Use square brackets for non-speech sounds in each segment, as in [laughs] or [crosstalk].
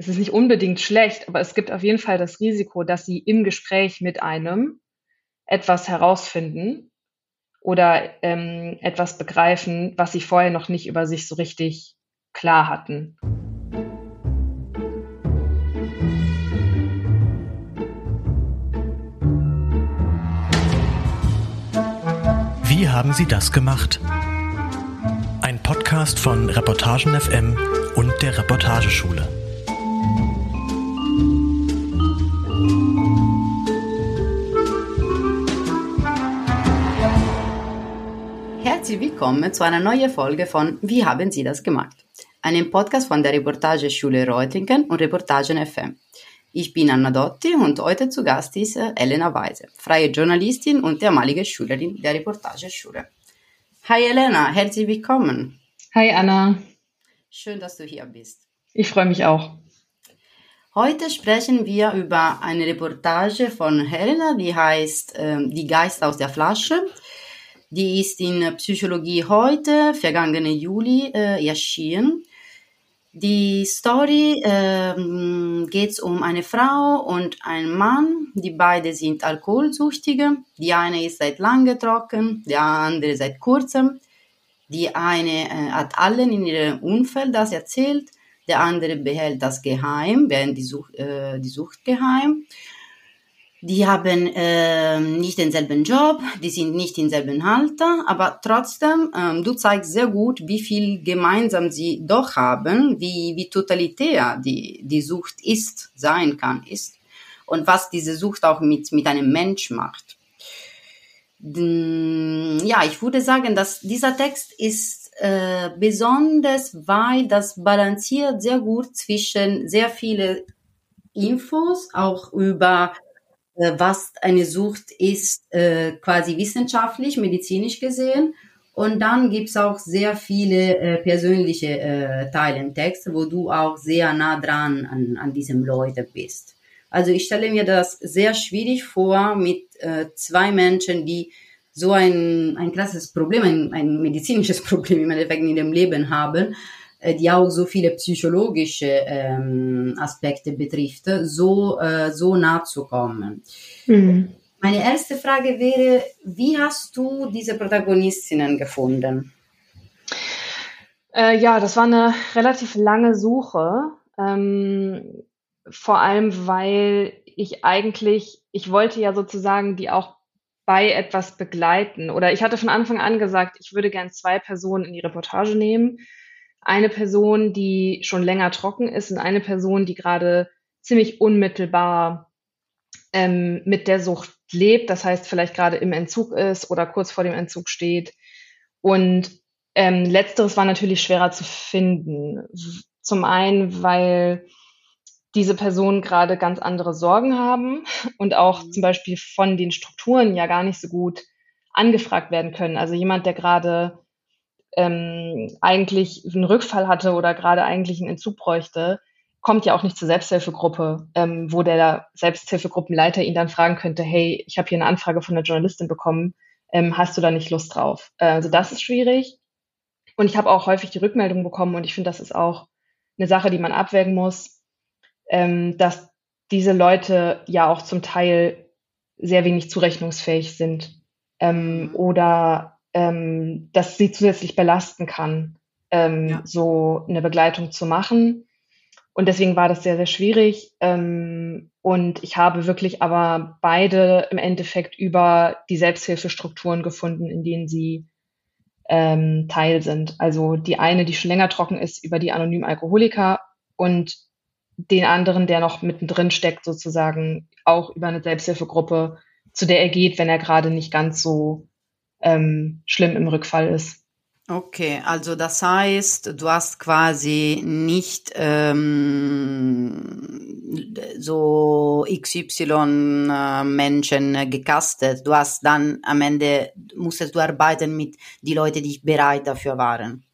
es ist nicht unbedingt schlecht, aber es gibt auf jeden Fall das Risiko, dass sie im Gespräch mit einem etwas herausfinden oder ähm, etwas begreifen, was sie vorher noch nicht über sich so richtig klar hatten. Wie haben Sie das gemacht? Ein Podcast von Reportagen FM und der Reportageschule. Herzlich willkommen zu einer neuen Folge von Wie haben Sie das gemacht? Einem Podcast von der Reportageschule Reutlingen und Reportagen FM. Ich bin Anna Dotti und heute zu Gast ist äh, Elena Weise, freie Journalistin und ehemalige Schülerin der Reportageschule. Hi Elena, herzlich willkommen. Hi Anna. Schön, dass du hier bist. Ich freue mich auch. Heute sprechen wir über eine Reportage von Helena, die heißt äh, Die Geist aus der Flasche. Die ist in Psychologie heute, vergangene Juli, äh, erschienen. Die Story ähm, geht um eine Frau und einen Mann, die beide sind Alkoholsüchtige. Die eine ist seit lange trocken, der andere seit kurzem. Die eine äh, hat allen in ihrem Umfeld das erzählt, der andere behält das geheim, während die Sucht, äh, die Sucht geheim. Die haben äh, nicht denselben Job, die sind nicht im selben Alter, aber trotzdem, ähm, du zeigst sehr gut, wie viel gemeinsam sie doch haben, wie, wie totalitär die, die Sucht ist, sein kann, ist und was diese Sucht auch mit, mit einem Mensch macht. Ja, ich würde sagen, dass dieser Text ist äh, besonders, weil das balanciert sehr gut zwischen sehr viele Infos, auch über äh, was eine Sucht ist, äh, quasi wissenschaftlich, medizinisch gesehen. Und dann gibt's auch sehr viele äh, persönliche äh, Teile im Text, wo du auch sehr nah dran an, an diesem Leute bist. Also ich stelle mir das sehr schwierig vor mit äh, zwei Menschen, die so ein, ein krasses Problem, ein, ein medizinisches [laughs] Problem im Endeffekt in ihrem Leben haben äh, die auch so viele psychologische ähm, Aspekte betrifft, so, äh, so nah zu kommen. Mhm. Meine erste Frage wäre, wie hast du diese Protagonistinnen gefunden? Äh, ja, das war eine relativ lange Suche. Ähm, vor allem, weil ich eigentlich, ich wollte ja sozusagen die auch bei etwas begleiten. Oder ich hatte von Anfang an gesagt, ich würde gern zwei Personen in die Reportage nehmen eine Person, die schon länger trocken ist und eine Person, die gerade ziemlich unmittelbar ähm, mit der Sucht lebt, das heißt vielleicht gerade im Entzug ist oder kurz vor dem Entzug steht. Und ähm, letzteres war natürlich schwerer zu finden. Zum einen, weil diese Personen gerade ganz andere Sorgen haben und auch mhm. zum Beispiel von den Strukturen ja gar nicht so gut angefragt werden können. Also jemand, der gerade ähm, eigentlich einen Rückfall hatte oder gerade eigentlich einen Entzug bräuchte, kommt ja auch nicht zur Selbsthilfegruppe, ähm, wo der Selbsthilfegruppenleiter ihn dann fragen könnte, hey, ich habe hier eine Anfrage von einer Journalistin bekommen, ähm, hast du da nicht Lust drauf? Äh, also das ist schwierig. Und ich habe auch häufig die Rückmeldung bekommen und ich finde, das ist auch eine Sache, die man abwägen muss, ähm, dass diese Leute ja auch zum Teil sehr wenig zurechnungsfähig sind ähm, oder ähm, dass sie zusätzlich belasten kann, ähm, ja. so eine Begleitung zu machen. Und deswegen war das sehr, sehr schwierig. Ähm, und ich habe wirklich aber beide im Endeffekt über die Selbsthilfestrukturen gefunden, in denen sie ähm, Teil sind. Also die eine, die schon länger trocken ist, über die anonymen Alkoholiker und den anderen, der noch mittendrin steckt, sozusagen auch über eine Selbsthilfegruppe, zu der er geht, wenn er gerade nicht ganz so ähm, schlimm im Rückfall ist. Okay, also das heißt, du hast quasi nicht ähm, so XY äh, Menschen gecastet. Du hast dann am Ende musstest du arbeiten mit die Leute, die bereit dafür waren.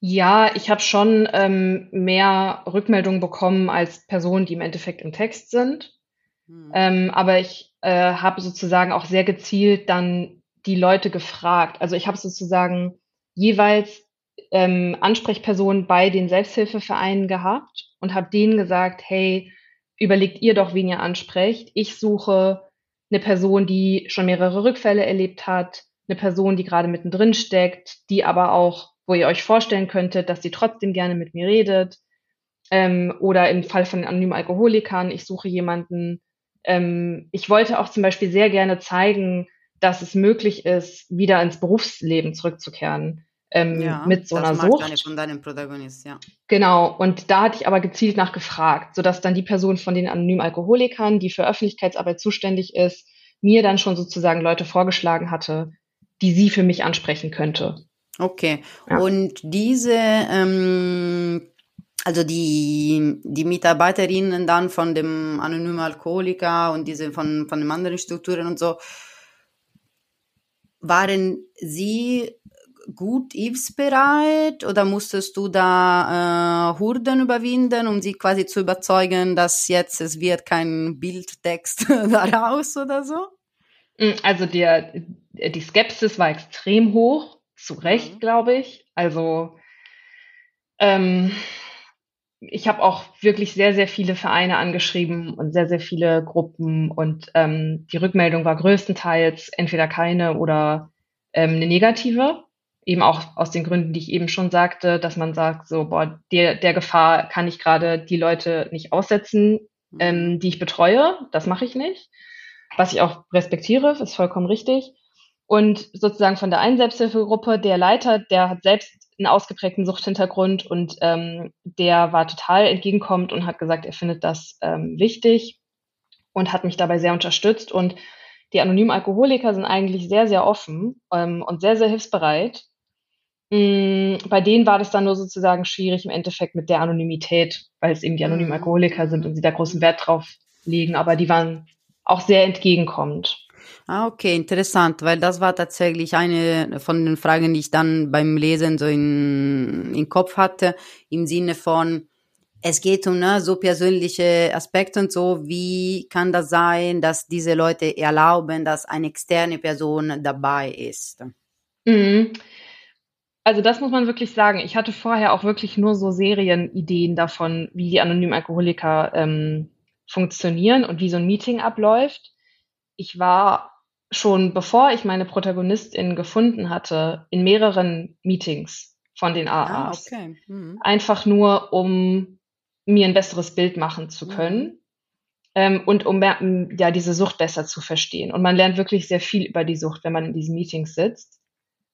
Ja, ich habe schon ähm, mehr Rückmeldungen bekommen als Personen, die im Endeffekt im Text sind. Hm. Ähm, aber ich äh, habe sozusagen auch sehr gezielt dann die Leute gefragt. Also ich habe sozusagen jeweils ähm, Ansprechpersonen bei den Selbsthilfevereinen gehabt und habe denen gesagt, hey, überlegt ihr doch, wen ihr ansprecht. Ich suche eine Person, die schon mehrere Rückfälle erlebt hat, eine Person, die gerade mittendrin steckt, die aber auch, wo ihr euch vorstellen könntet, dass sie trotzdem gerne mit mir redet. Ähm, oder im Fall von anonymen Alkoholikern, ich suche jemanden. Ähm, ich wollte auch zum Beispiel sehr gerne zeigen, dass es möglich ist, wieder ins Berufsleben zurückzukehren ähm, ja, mit so einer Sucht. Von deinem Protagonist, ja. Genau, und da hatte ich aber gezielt nachgefragt, sodass dann die Person von den anonymen Alkoholikern, die für Öffentlichkeitsarbeit zuständig ist, mir dann schon sozusagen Leute vorgeschlagen hatte, die sie für mich ansprechen könnte. Okay, ja. und diese, ähm, also die, die Mitarbeiterinnen dann von dem anonymen Alkoholiker und diese von, von den anderen Strukturen und so, waren sie gut hilfsbereit oder musstest du da äh, Hürden überwinden, um sie quasi zu überzeugen, dass jetzt es wird kein Bildtext [laughs] daraus oder so? Mm, also der, die Skepsis war extrem hoch, zu Recht, mhm. glaube ich. Also ähm, ich habe auch wirklich sehr, sehr viele Vereine angeschrieben und sehr, sehr viele Gruppen und ähm, die Rückmeldung war größtenteils entweder keine oder ähm, eine negative eben auch aus den Gründen, die ich eben schon sagte, dass man sagt, so, boah, der, der Gefahr kann ich gerade die Leute nicht aussetzen, mhm. ähm, die ich betreue. Das mache ich nicht. Was ich auch respektiere, ist vollkommen richtig. Und sozusagen von der einen Selbsthilfegruppe, der Leiter, der hat selbst einen ausgeprägten Suchthintergrund und ähm, der war total entgegenkommend und hat gesagt, er findet das ähm, wichtig und hat mich dabei sehr unterstützt. Und die anonymen Alkoholiker sind eigentlich sehr, sehr offen ähm, und sehr, sehr hilfsbereit. Mm, bei denen war das dann nur sozusagen schwierig im Endeffekt mit der Anonymität, weil es eben die anonymen mhm. Alkoholiker sind und sie da großen Wert drauf legen, aber die waren auch sehr entgegenkommend. Ah, okay, interessant, weil das war tatsächlich eine von den Fragen, die ich dann beim Lesen so in, in Kopf hatte, im Sinne von, es geht um ne, so persönliche Aspekte und so, wie kann das sein, dass diese Leute erlauben, dass eine externe Person dabei ist? Mhm. Also das muss man wirklich sagen. Ich hatte vorher auch wirklich nur so Serienideen davon, wie die anonymen Alkoholiker ähm, funktionieren und wie so ein Meeting abläuft. Ich war schon, bevor ich meine Protagonistin gefunden hatte, in mehreren Meetings von den AAs. Ah, okay. Mhm. Einfach nur, um mir ein besseres Bild machen zu mhm. können. Mhm. Ähm, und um ja diese Sucht besser zu verstehen. Und man lernt wirklich sehr viel über die Sucht, wenn man in diesen Meetings sitzt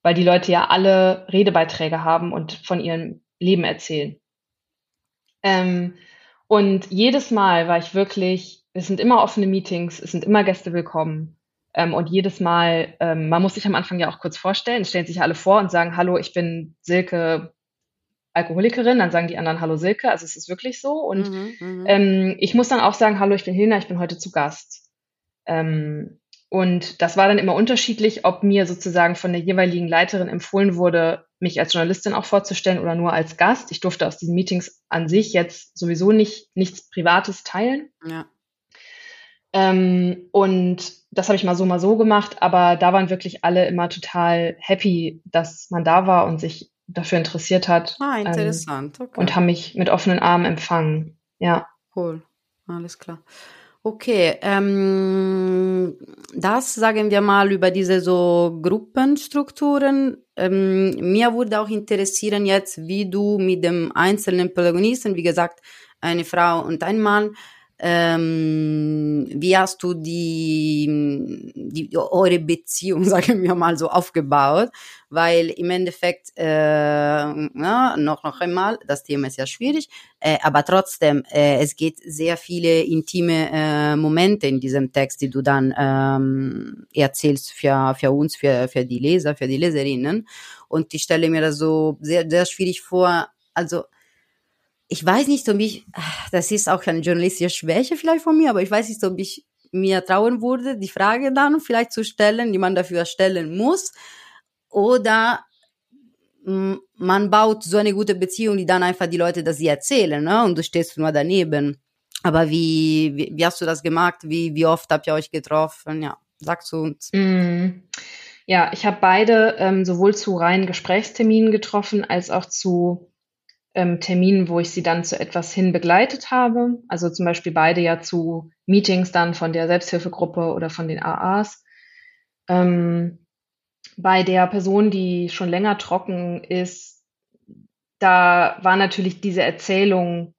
weil die Leute ja alle Redebeiträge haben und von ihrem Leben erzählen. Ähm, und jedes Mal war ich wirklich, es sind immer offene Meetings, es sind immer Gäste willkommen. Ähm, und jedes Mal, ähm, man muss sich am Anfang ja auch kurz vorstellen, es stellen sich alle vor und sagen, hallo, ich bin Silke Alkoholikerin, dann sagen die anderen Hallo Silke, also es ist wirklich so. Und mhm, mhm. ähm, ich muss dann auch sagen, hallo, ich bin Hilna, ich bin heute zu Gast. Ähm, und das war dann immer unterschiedlich, ob mir sozusagen von der jeweiligen Leiterin empfohlen wurde, mich als Journalistin auch vorzustellen oder nur als Gast. Ich durfte aus diesen Meetings an sich jetzt sowieso nicht nichts Privates teilen. Ja. Ähm, und das habe ich mal so, mal so gemacht, aber da waren wirklich alle immer total happy, dass man da war und sich dafür interessiert hat. Ah, interessant. Ähm, okay. Und haben mich mit offenen Armen empfangen. Ja. Cool. Alles klar. Okay, ähm, das sagen wir mal über diese so Gruppenstrukturen. Ähm, mir würde auch interessieren jetzt, wie du mit dem einzelnen Protagonisten, wie gesagt, eine Frau und ein Mann, ähm, wie hast du die, die, eure Beziehung, [laughs] sagen wir mal so, aufgebaut? Weil im Endeffekt, äh, ja, noch, noch einmal, das Thema ist ja schwierig, äh, aber trotzdem, äh, es geht sehr viele intime äh, Momente in diesem Text, die du dann ähm, erzählst für, für uns, für, für die Leser, für die Leserinnen. Und ich stelle mir das so sehr, sehr schwierig vor, also ich weiß nicht, ob ich, das ist auch eine journalistische Schwäche vielleicht von mir, aber ich weiß nicht, ob ich mir trauen würde, die Frage dann vielleicht zu stellen, die man dafür stellen muss. Oder man baut so eine gute Beziehung, die dann einfach die Leute das sie erzählen, ne? Und du stehst nur daneben. Aber wie, wie, wie hast du das gemacht? Wie, wie oft habt ihr euch getroffen? Ja, sagst du uns. Mm. Ja, ich habe beide ähm, sowohl zu reinen Gesprächsterminen getroffen, als auch zu ähm, Terminen, wo ich sie dann zu etwas hin begleitet habe. Also zum Beispiel beide ja zu Meetings dann von der Selbsthilfegruppe oder von den AAs. Ähm, bei der Person, die schon länger trocken ist, da war natürlich diese Erzählung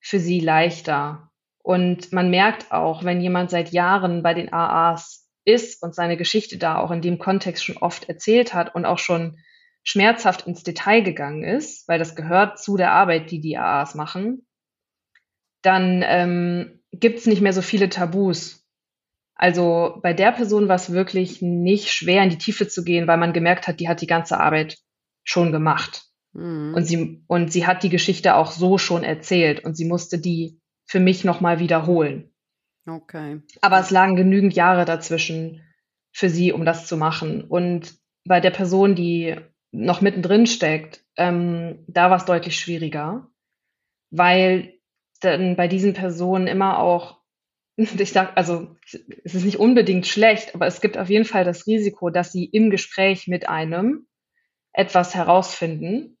für sie leichter. Und man merkt auch, wenn jemand seit Jahren bei den AAs ist und seine Geschichte da auch in dem Kontext schon oft erzählt hat und auch schon schmerzhaft ins Detail gegangen ist, weil das gehört zu der Arbeit, die die AAs machen, dann ähm, gibt es nicht mehr so viele Tabus. Also bei der Person war es wirklich nicht schwer, in die Tiefe zu gehen, weil man gemerkt hat, die hat die ganze Arbeit schon gemacht. Mhm. Und, sie, und sie hat die Geschichte auch so schon erzählt und sie musste die für mich nochmal wiederholen. Okay. Aber es lagen genügend Jahre dazwischen für sie, um das zu machen. Und bei der Person, die noch mittendrin steckt, ähm, da war es deutlich schwieriger, weil dann bei diesen Personen immer auch, [laughs] ich sag, also es ist nicht unbedingt schlecht, aber es gibt auf jeden Fall das Risiko, dass sie im Gespräch mit einem etwas herausfinden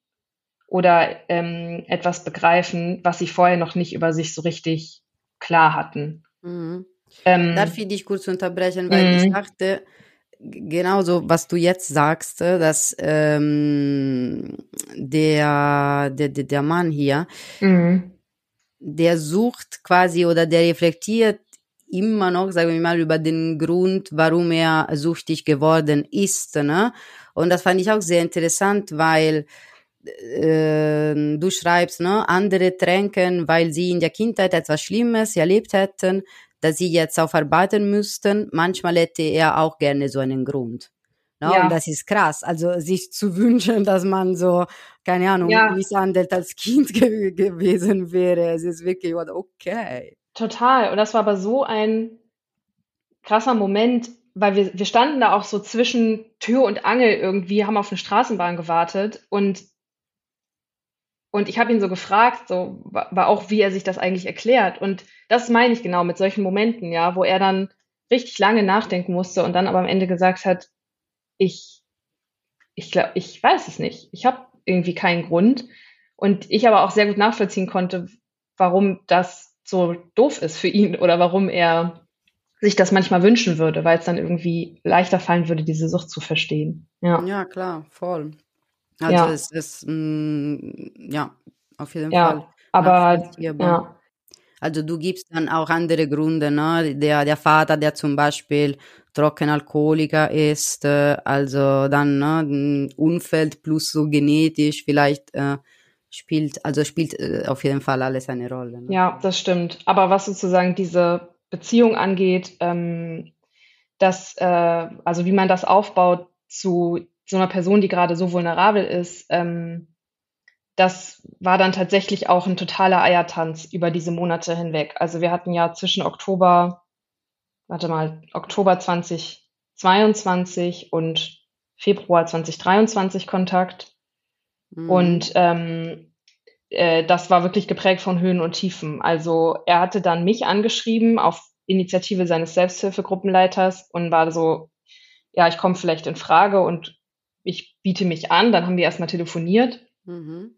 oder ähm, etwas begreifen, was sie vorher noch nicht über sich so richtig klar hatten. Mhm. Ähm, Darf ich dich kurz unterbrechen, weil ich mhm. Genauso, was du jetzt sagst, äh, dass ähm, der, der, der Mann hier, mhm. der sucht quasi oder der reflektiert immer noch, sagen wir mal, über den Grund, warum er süchtig geworden ist. Ne? Und das fand ich auch sehr interessant, weil äh, du schreibst, ne, andere tränken, weil sie in der Kindheit etwas Schlimmes erlebt hätten, dass sie jetzt aufarbeiten müssten. Manchmal hätte er auch gerne so einen Grund. No? Ne? Ja. Und das ist krass. Also sich zu [laughs] wünschen, dass man so, keine Ahnung, ja. misshandelt als Kind ge gewesen wäre. Es ist wirklich okay. Total. Und das war aber so ein krasser Moment, weil wir, wir standen da auch so zwischen Tür und Angel irgendwie, haben auf eine Straßenbahn gewartet und und ich habe ihn so gefragt, so war auch, wie er sich das eigentlich erklärt. Und das meine ich genau mit solchen Momenten, ja, wo er dann richtig lange nachdenken musste und dann aber am Ende gesagt hat, ich, ich glaube, ich weiß es nicht. Ich habe irgendwie keinen Grund. Und ich aber auch sehr gut nachvollziehen konnte, warum das so doof ist für ihn oder warum er sich das manchmal wünschen würde, weil es dann irgendwie leichter fallen würde, diese Sucht zu verstehen. Ja, ja klar, voll. Also ja. es ist, mh, mm, ja, auf jeden ja, Fall. Aber ja. Also du gibst dann auch andere Gründe, ne? Der, der Vater, der zum Beispiel Trockenalkoholiker ist, äh, also dann ne, Umfeld plus so genetisch vielleicht äh, spielt, also spielt äh, auf jeden Fall alles eine Rolle. Ne? Ja, das stimmt. Aber was sozusagen diese Beziehung angeht, ähm, dass, äh, also wie man das aufbaut zu so einer Person, die gerade so vulnerabel ist, ähm, das war dann tatsächlich auch ein totaler Eiertanz über diese Monate hinweg. Also wir hatten ja zwischen Oktober, warte mal, Oktober 2022 und Februar 2023 Kontakt. Mhm. Und ähm, äh, das war wirklich geprägt von Höhen und Tiefen. Also er hatte dann mich angeschrieben auf Initiative seines Selbsthilfegruppenleiters und war so, ja, ich komme vielleicht in Frage und ich biete mich an. Dann haben wir erstmal telefoniert. Mhm.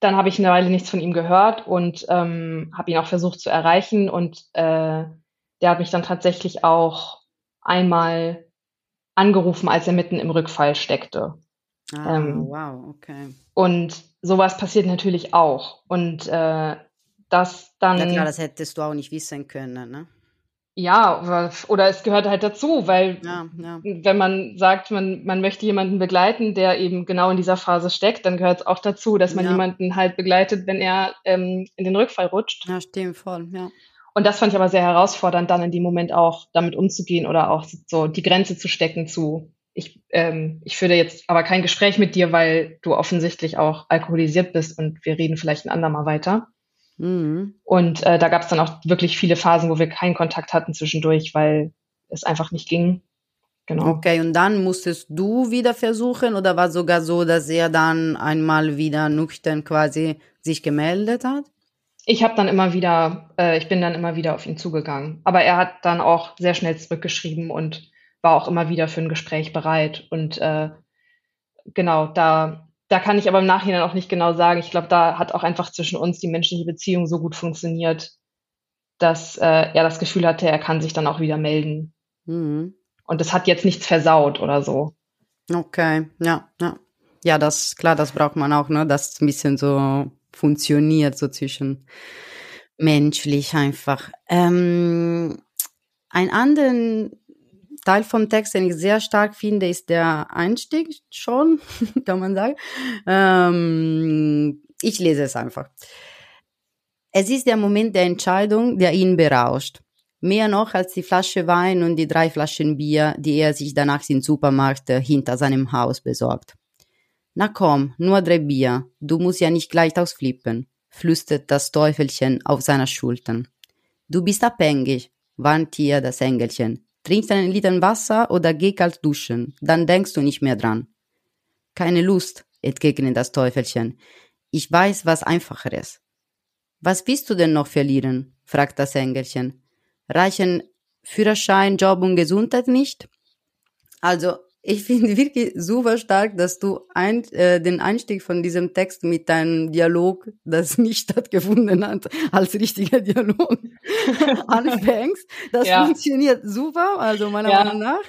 Dann habe ich eine Weile nichts von ihm gehört und ähm, habe ihn auch versucht zu erreichen. Und äh, der hat mich dann tatsächlich auch einmal angerufen, als er mitten im Rückfall steckte. Ah, ähm, wow, okay. Und sowas passiert natürlich auch. Und äh, das dann. Ja, klar, das hättest du auch nicht wissen können, ne? Ja, oder es gehört halt dazu, weil ja, ja. wenn man sagt, man, man möchte jemanden begleiten, der eben genau in dieser Phase steckt, dann gehört es auch dazu, dass man ja. jemanden halt begleitet, wenn er ähm, in den Rückfall rutscht. Ja, stimmt voll, ja. Und das fand ich aber sehr herausfordernd, dann in dem Moment auch damit umzugehen oder auch so die Grenze zu stecken zu, ich, ähm, ich führe jetzt aber kein Gespräch mit dir, weil du offensichtlich auch alkoholisiert bist und wir reden vielleicht ein andermal weiter. Mhm. Und äh, da gab es dann auch wirklich viele Phasen, wo wir keinen Kontakt hatten zwischendurch, weil es einfach nicht ging. Genau. Okay, und dann musstest du wieder versuchen oder war sogar so, dass er dann einmal wieder nüchtern quasi sich gemeldet hat? Ich habe dann immer wieder, äh, ich bin dann immer wieder auf ihn zugegangen. Aber er hat dann auch sehr schnell zurückgeschrieben und war auch immer wieder für ein Gespräch bereit. Und äh, genau, da, da kann ich aber im Nachhinein auch nicht genau sagen. Ich glaube, da hat auch einfach zwischen uns die menschliche Beziehung so gut funktioniert, dass äh, er das Gefühl hatte, er kann sich dann auch wieder melden. Mhm. Und es hat jetzt nichts versaut oder so. Okay, ja, ja. Ja, das, klar, das braucht man auch, ne, dass ein bisschen so funktioniert, so zwischen menschlich einfach. Ähm, ein anderen Teil vom Text, den ich sehr stark finde, ist der Einstieg schon, [laughs] kann man sagen. Ähm, ich lese es einfach. Es ist der Moment der Entscheidung, der ihn berauscht. Mehr noch als die Flasche Wein und die drei Flaschen Bier, die er sich danach im Supermarkt hinter seinem Haus besorgt. Na komm, nur drei Bier, du musst ja nicht gleich ausflippen, flüstert das Teufelchen auf seiner Schultern. Du bist abhängig, warnt ihr das Engelchen. Trink einen Liter Wasser oder geh kalt duschen, dann denkst du nicht mehr dran. Keine Lust, entgegnet das Teufelchen. Ich weiß was Einfacheres. Was willst du denn noch verlieren? fragt das Engelchen reichen Führerschein, Job und Gesundheit nicht. Also ich finde wirklich super stark, dass du ein, äh, den Einstieg von diesem Text mit deinem Dialog, das nicht stattgefunden hat, als richtiger Dialog [laughs] anfängst. Das ja. funktioniert super, also meiner ja. Meinung nach.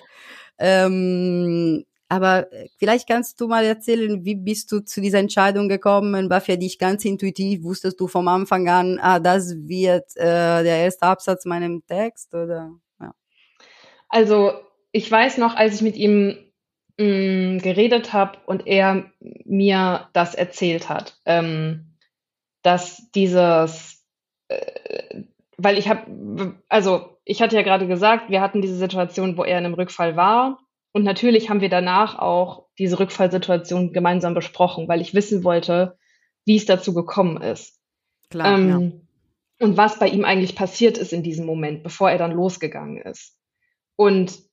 Ähm, aber vielleicht kannst du mal erzählen, wie bist du zu dieser Entscheidung gekommen? War für dich ganz intuitiv? Wusstest du vom Anfang an, ah, das wird äh, der erste Absatz meinem Text? Oder? Ja. Also ich weiß noch, als ich mit ihm mh, mm, geredet habe und er mir das erzählt hat, ähm, dass dieses, äh, weil ich habe, also ich hatte ja gerade gesagt, wir hatten diese Situation, wo er in einem Rückfall war und natürlich haben wir danach auch diese Rückfallsituation gemeinsam besprochen, weil ich wissen wollte, wie es dazu gekommen ist. Klar, ähm, ja. Und was bei ihm eigentlich passiert ist in diesem Moment, bevor er dann losgegangen ist. Und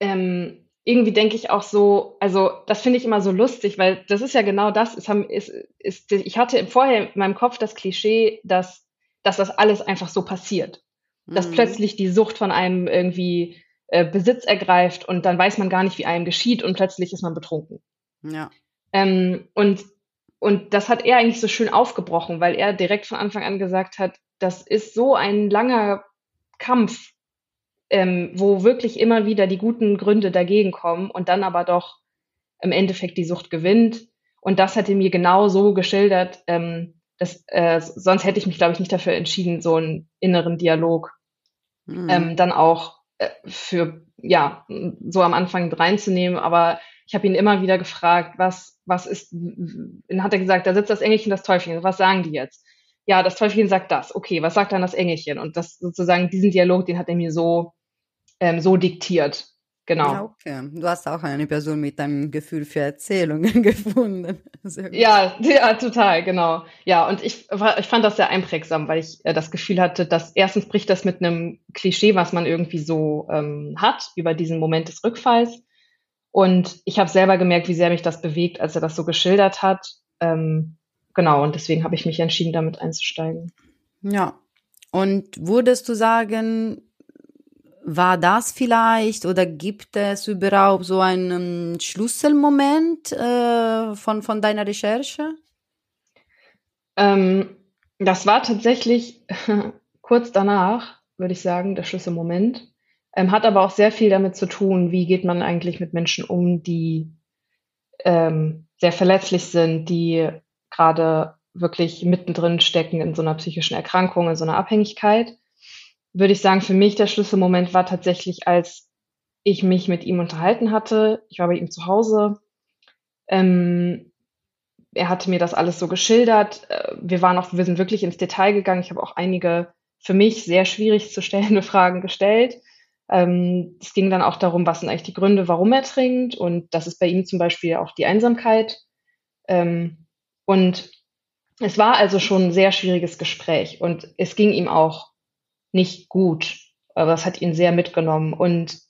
ähm, irgendwie denke ich auch so, also das finde ich immer so lustig, weil das ist ja genau das. Ist, ist, ist, ich hatte vorher in meinem Kopf das Klischee, dass, dass das alles einfach so passiert. Dass mhm. plötzlich die Sucht von einem irgendwie äh, Besitz ergreift und dann weiß man gar nicht, wie einem geschieht und plötzlich ist man betrunken. Ja. Ähm, und, und das hat er eigentlich so schön aufgebrochen, weil er direkt von Anfang an gesagt hat, das ist so ein langer Kampf, ähm, wo wirklich immer wieder die guten Gründe dagegen kommen und dann aber doch im Endeffekt die Sucht gewinnt. Und das hat er mir genau so geschildert, ähm, dass, äh, sonst hätte ich mich, glaube ich, nicht dafür entschieden, so einen inneren Dialog mhm. ähm, dann auch äh, für, ja, so am Anfang reinzunehmen, aber ich habe ihn immer wieder gefragt, was, was ist, dann hat er gesagt, da sitzt das Engelchen, das Teufelchen, was sagen die jetzt? Ja, das Teufelchen sagt das, okay, was sagt dann das Engelchen? Und das sozusagen, diesen Dialog, den hat er mir so, ähm, so diktiert. Genau. Ja, okay. Du hast auch eine Person mit einem Gefühl für Erzählungen [laughs] gefunden. Ja, ja, total, genau. Ja, und ich, ich fand das sehr einprägsam, weil ich äh, das Gefühl hatte, dass erstens bricht das mit einem Klischee, was man irgendwie so ähm, hat, über diesen Moment des Rückfalls. Und ich habe selber gemerkt, wie sehr mich das bewegt, als er das so geschildert hat. Ähm, genau, und deswegen habe ich mich entschieden, damit einzusteigen. Ja. Und würdest du sagen, war das vielleicht oder gibt es überhaupt so einen Schlüsselmoment äh, von, von deiner Recherche? Ähm, das war tatsächlich [laughs] kurz danach, würde ich sagen, der Schlüsselmoment. Ähm, hat aber auch sehr viel damit zu tun, wie geht man eigentlich mit Menschen um, die ähm, sehr verletzlich sind, die gerade wirklich mittendrin stecken in so einer psychischen Erkrankung, in so einer Abhängigkeit würde ich sagen, für mich der Schlüsselmoment war tatsächlich, als ich mich mit ihm unterhalten hatte. Ich war bei ihm zu Hause. Ähm, er hatte mir das alles so geschildert. Äh, wir waren auch, wir sind wirklich ins Detail gegangen. Ich habe auch einige für mich sehr schwierig zu stellende [laughs] Fragen gestellt. Ähm, es ging dann auch darum, was sind eigentlich die Gründe, warum er trinkt. Und das ist bei ihm zum Beispiel auch die Einsamkeit. Ähm, und es war also schon ein sehr schwieriges Gespräch. Und es ging ihm auch nicht gut. Aber das hat ihn sehr mitgenommen. Und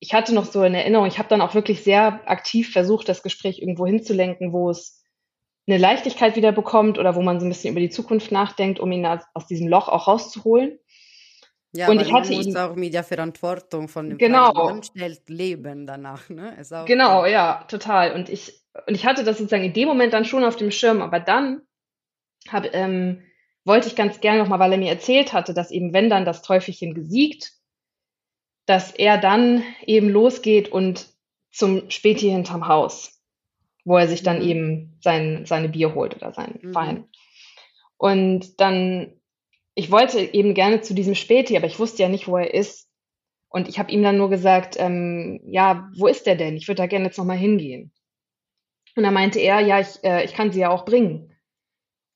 ich hatte noch so eine Erinnerung, ich habe dann auch wirklich sehr aktiv versucht, das Gespräch irgendwo hinzulenken, wo es eine Leichtigkeit wieder bekommt oder wo man so ein bisschen über die Zukunft nachdenkt, um ihn aus, aus diesem Loch auch rauszuholen. Ja, und ich hatte man muss ihn, auch mit der Verantwortung von dem genau. leben danach, ne? genau, cool. ja, total. Und ich und ich hatte das sozusagen in dem Moment dann schon auf dem Schirm, aber dann hab, ähm, wollte ich ganz gerne nochmal, weil er mir erzählt hatte, dass eben wenn dann das Teufelchen gesiegt, dass er dann eben losgeht und zum Späti hinterm Haus, wo er sich dann mhm. eben sein, seine Bier holt oder seinen mhm. Wein. Und dann, ich wollte eben gerne zu diesem Späti, aber ich wusste ja nicht, wo er ist. Und ich habe ihm dann nur gesagt, ähm, ja, wo ist der denn? Ich würde da gerne jetzt nochmal hingehen. Und dann meinte er, ja, ich, äh, ich kann sie ja auch bringen.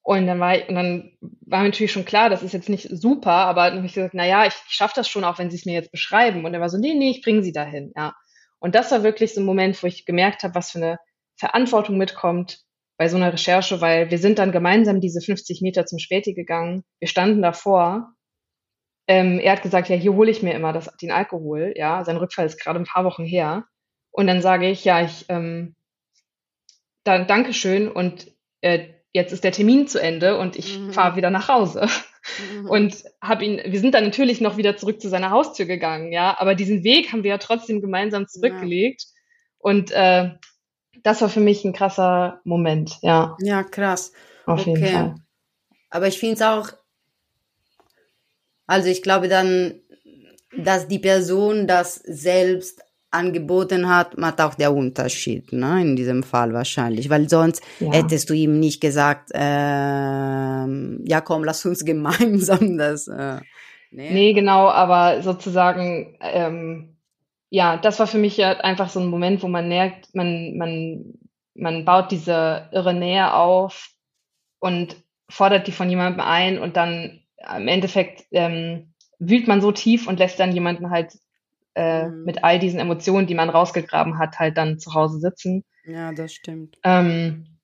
Und dann war ich, und dann war mir natürlich schon klar, das ist jetzt nicht super, aber dann habe ich gesagt, na ja, ich, ich schaffe das schon auch, wenn sie es mir jetzt beschreiben. Und er war so, nee, nee, ich bringe sie dahin, ja. Und das war wirklich so ein Moment, wo ich gemerkt habe, was für eine Verantwortung mitkommt bei so einer Recherche, weil wir sind dann gemeinsam diese 50 Meter zum Späti gegangen. Wir standen davor. Ähm, er hat gesagt, ja, hier hole ich mir immer das, den Alkohol. Ja, sein Rückfall ist gerade ein paar Wochen her. Und dann sage ich, ja, ich, ähm, dann Dankeschön und äh, jetzt ist der Termin zu Ende und ich mhm. fahre wieder nach Hause. Mhm. Und habe ihn, wir sind dann natürlich noch wieder zurück zu seiner Haustür gegangen, ja, aber diesen Weg haben wir ja trotzdem gemeinsam zurückgelegt. Ja. Und äh, das war für mich ein krasser Moment, ja. Ja, krass. Auf okay. jeden Fall. Aber ich finde es auch, also ich glaube dann, dass die Person das selbst angeboten hat, macht auch der Unterschied, ne, in diesem Fall wahrscheinlich, weil sonst ja. hättest du ihm nicht gesagt, äh, ja komm, lass uns [laughs] gemeinsam das. Äh, nee. nee, genau, aber sozusagen, ähm, ja, das war für mich ja einfach so ein Moment, wo man merkt, man, man, man baut diese irre Nähe auf und fordert die von jemandem ein und dann im Endeffekt ähm, wühlt man so tief und lässt dann jemanden halt äh, mhm. mit all diesen Emotionen, die man rausgegraben hat, halt dann zu Hause sitzen. Ja, das stimmt. Ähm,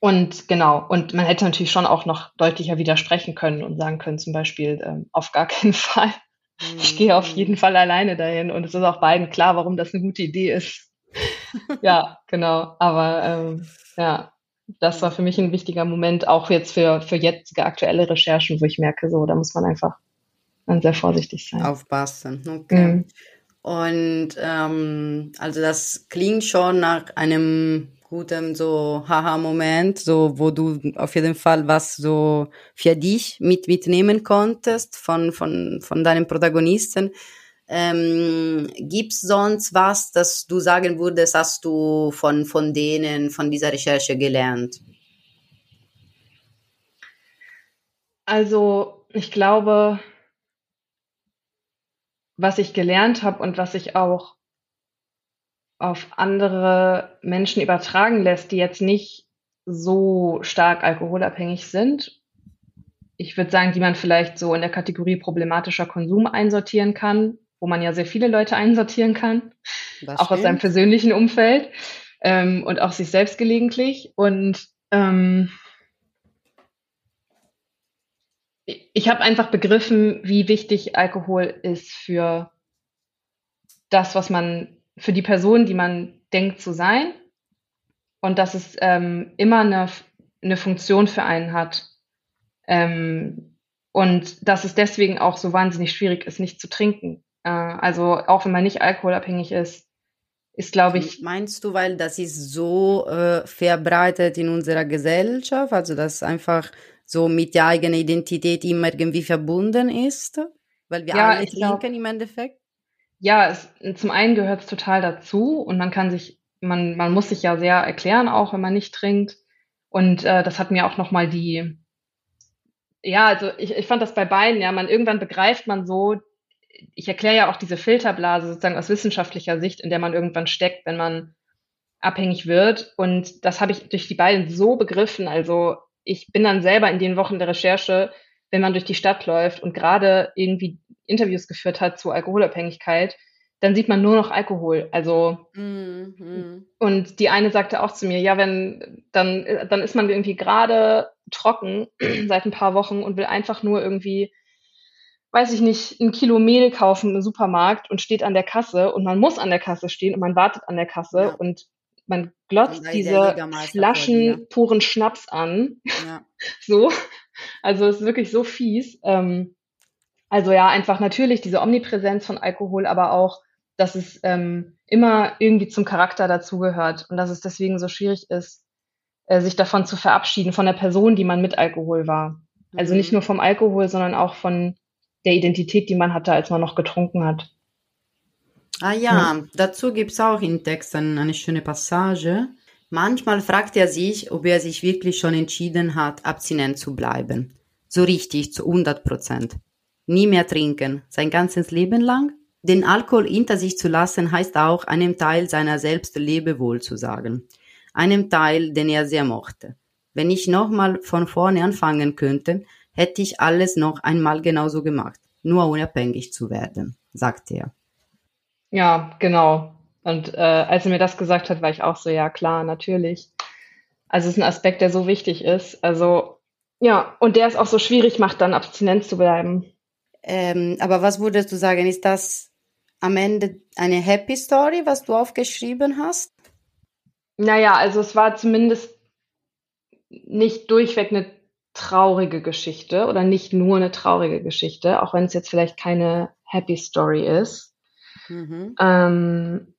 und genau, und man hätte natürlich schon auch noch deutlicher widersprechen können und sagen können, zum Beispiel, ähm, auf gar keinen [laughs] Fall. Mhm. Ich gehe auf jeden Fall alleine dahin und es ist auch beiden klar, warum das eine gute Idee ist. [laughs] ja, genau. Aber ähm, ja, das war für mich ein wichtiger Moment, auch jetzt für, für jetzige aktuelle Recherchen, wo ich merke, so, da muss man einfach dann sehr vorsichtig sein. Aufpassen, okay. Mhm. Und ähm, also das klingt schon nach einem guten so Haha-Moment, so wo du auf jeden Fall was so für dich mit mitnehmen konntest von von von deinen Protagonisten. Ähm, gibt's sonst was, dass du sagen würdest, hast du von von denen von dieser Recherche gelernt? Also ich glaube, was ich gelernt habe und was sich auch auf andere Menschen übertragen lässt, die jetzt nicht so stark alkoholabhängig sind. Ich würde sagen, die man vielleicht so in der Kategorie problematischer Konsum einsortieren kann, wo man ja sehr viele Leute einsortieren kann, das auch stimmt. aus seinem persönlichen Umfeld ähm, und auch sich selbst gelegentlich. Und ähm, ich habe einfach begriffen, wie wichtig Alkohol ist für das, was man, für die Person, die man denkt zu sein. Und dass es ähm, immer eine, eine Funktion für einen hat. Ähm, und dass es deswegen auch so wahnsinnig schwierig ist, nicht zu trinken. Äh, also auch wenn man nicht alkoholabhängig ist, ist, glaube ich. Meinst du, weil das ist so äh, verbreitet in unserer Gesellschaft, also dass einfach so mit der eigenen Identität immer irgendwie verbunden ist? Weil wir ja, alle trinken glaub, im Endeffekt? Ja, es, zum einen gehört es total dazu und man kann sich, man, man muss sich ja sehr erklären, auch wenn man nicht trinkt. Und äh, das hat mir auch nochmal die, ja, also ich, ich fand das bei beiden, ja, man irgendwann begreift man so, ich erkläre ja auch diese Filterblase sozusagen aus wissenschaftlicher Sicht, in der man irgendwann steckt, wenn man abhängig wird. Und das habe ich durch die beiden so begriffen. Also ich bin dann selber in den Wochen der Recherche, wenn man durch die Stadt läuft und gerade irgendwie Interviews geführt hat zu Alkoholabhängigkeit, dann sieht man nur noch Alkohol. Also mhm. und die eine sagte auch zu mir, ja, wenn dann dann ist man irgendwie gerade trocken [clears throat] seit ein paar Wochen und will einfach nur irgendwie weiß ich nicht, ein Kilo Mehl kaufen im Supermarkt und steht an der Kasse und man muss an der Kasse stehen und man wartet an der Kasse ja. und man glotzt diese Flaschen puren Schnaps an. Ja. [laughs] so. Also es ist wirklich so fies. Ähm, Also ja, einfach natürlich diese Omnipräsenz von Alkohol, aber auch, dass es ähm, immer irgendwie zum Charakter dazugehört und dass es deswegen so schwierig ist, äh, sich davon zu verabschieden, von der Person, die man mit Alkohol war. Also nicht mhm. nur vom Alkohol, sondern auch von der Identität, die man hatte, als man noch getrunken hat. Ah ja, ja. dazu gibt's auch in Texten eine schöne Passage. Manchmal fragt er sich, ob er sich wirklich schon entschieden hat, abstinent zu bleiben. So richtig, zu 100 Prozent. Nie mehr trinken, sein ganzes Leben lang? Den Alkohol hinter sich zu lassen heißt auch, einem Teil seiner selbst Lebewohl zu sagen. Einem Teil, den er sehr mochte. Wenn ich nochmal von vorne anfangen könnte, hätte ich alles noch einmal genauso gemacht, nur unabhängig zu werden, sagte er. Ja, genau. Und äh, als er mir das gesagt hat, war ich auch so, ja klar, natürlich. Also es ist ein Aspekt, der so wichtig ist. Also ja, und der es auch so schwierig macht, dann abstinent zu bleiben. Ähm, aber was würdest du sagen, ist das am Ende eine Happy Story, was du aufgeschrieben hast? Naja, also es war zumindest nicht durchweg eine traurige Geschichte oder nicht nur eine traurige Geschichte, auch wenn es jetzt vielleicht keine Happy Story ist. Mhm. Ähm,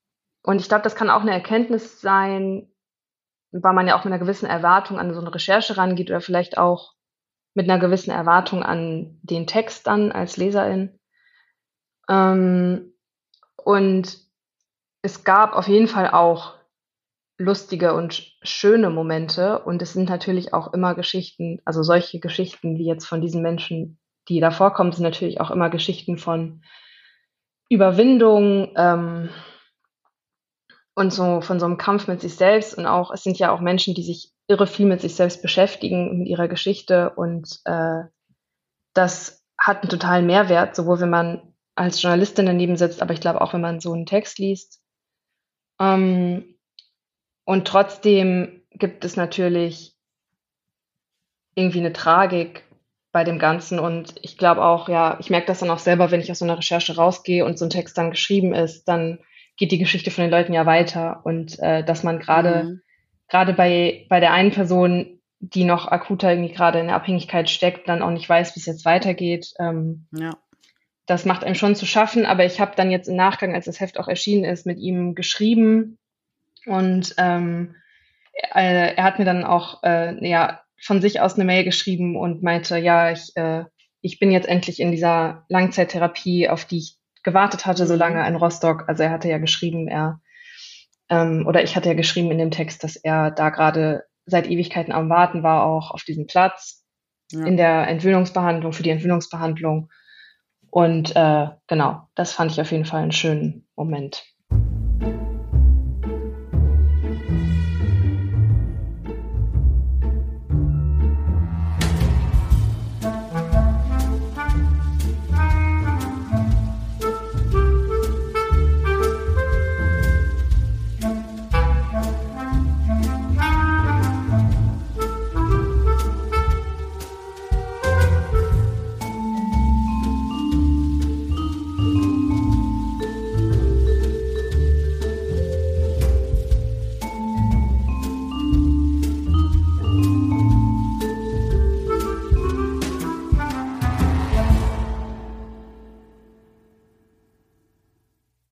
und ich glaube, das kann auch eine Erkenntnis sein, weil man ja auch mit einer gewissen Erwartung an so eine Recherche rangeht oder vielleicht auch mit einer gewissen Erwartung an den Text dann als Leserin. Ähm, und es gab auf jeden Fall auch lustige und schöne Momente. Und es sind natürlich auch immer Geschichten, also solche Geschichten wie jetzt von diesen Menschen, die da vorkommen, sind natürlich auch immer Geschichten von Überwindung ähm, und so von so einem Kampf mit sich selbst. Und auch, es sind ja auch Menschen, die sich irre viel mit sich selbst beschäftigen, mit ihrer Geschichte. Und äh, das hat einen totalen Mehrwert, sowohl wenn man als Journalistin daneben sitzt, aber ich glaube auch, wenn man so einen Text liest. Ähm, und trotzdem gibt es natürlich irgendwie eine Tragik bei dem Ganzen. Und ich glaube auch, ja, ich merke das dann auch selber, wenn ich aus so einer Recherche rausgehe und so ein Text dann geschrieben ist, dann geht die Geschichte von den Leuten ja weiter. Und äh, dass man gerade mhm. gerade bei, bei der einen Person, die noch akuter irgendwie gerade in der Abhängigkeit steckt, dann auch nicht weiß, wie es jetzt weitergeht. Ähm, ja. Das macht einem schon zu schaffen, aber ich habe dann jetzt im Nachgang, als das Heft auch erschienen ist, mit ihm geschrieben und ähm, er, er hat mir dann auch äh, ja, von sich aus eine Mail geschrieben und meinte, ja, ich, äh, ich bin jetzt endlich in dieser Langzeittherapie, auf die ich gewartet hatte, so mhm. lange in Rostock. Also er hatte ja geschrieben, er ähm, oder ich hatte ja geschrieben in dem Text, dass er da gerade seit Ewigkeiten am Warten war, auch auf diesem Platz ja. in der Entwöhnungsbehandlung, für die Entwöhnungsbehandlung. Und äh, genau, das fand ich auf jeden Fall einen schönen Moment.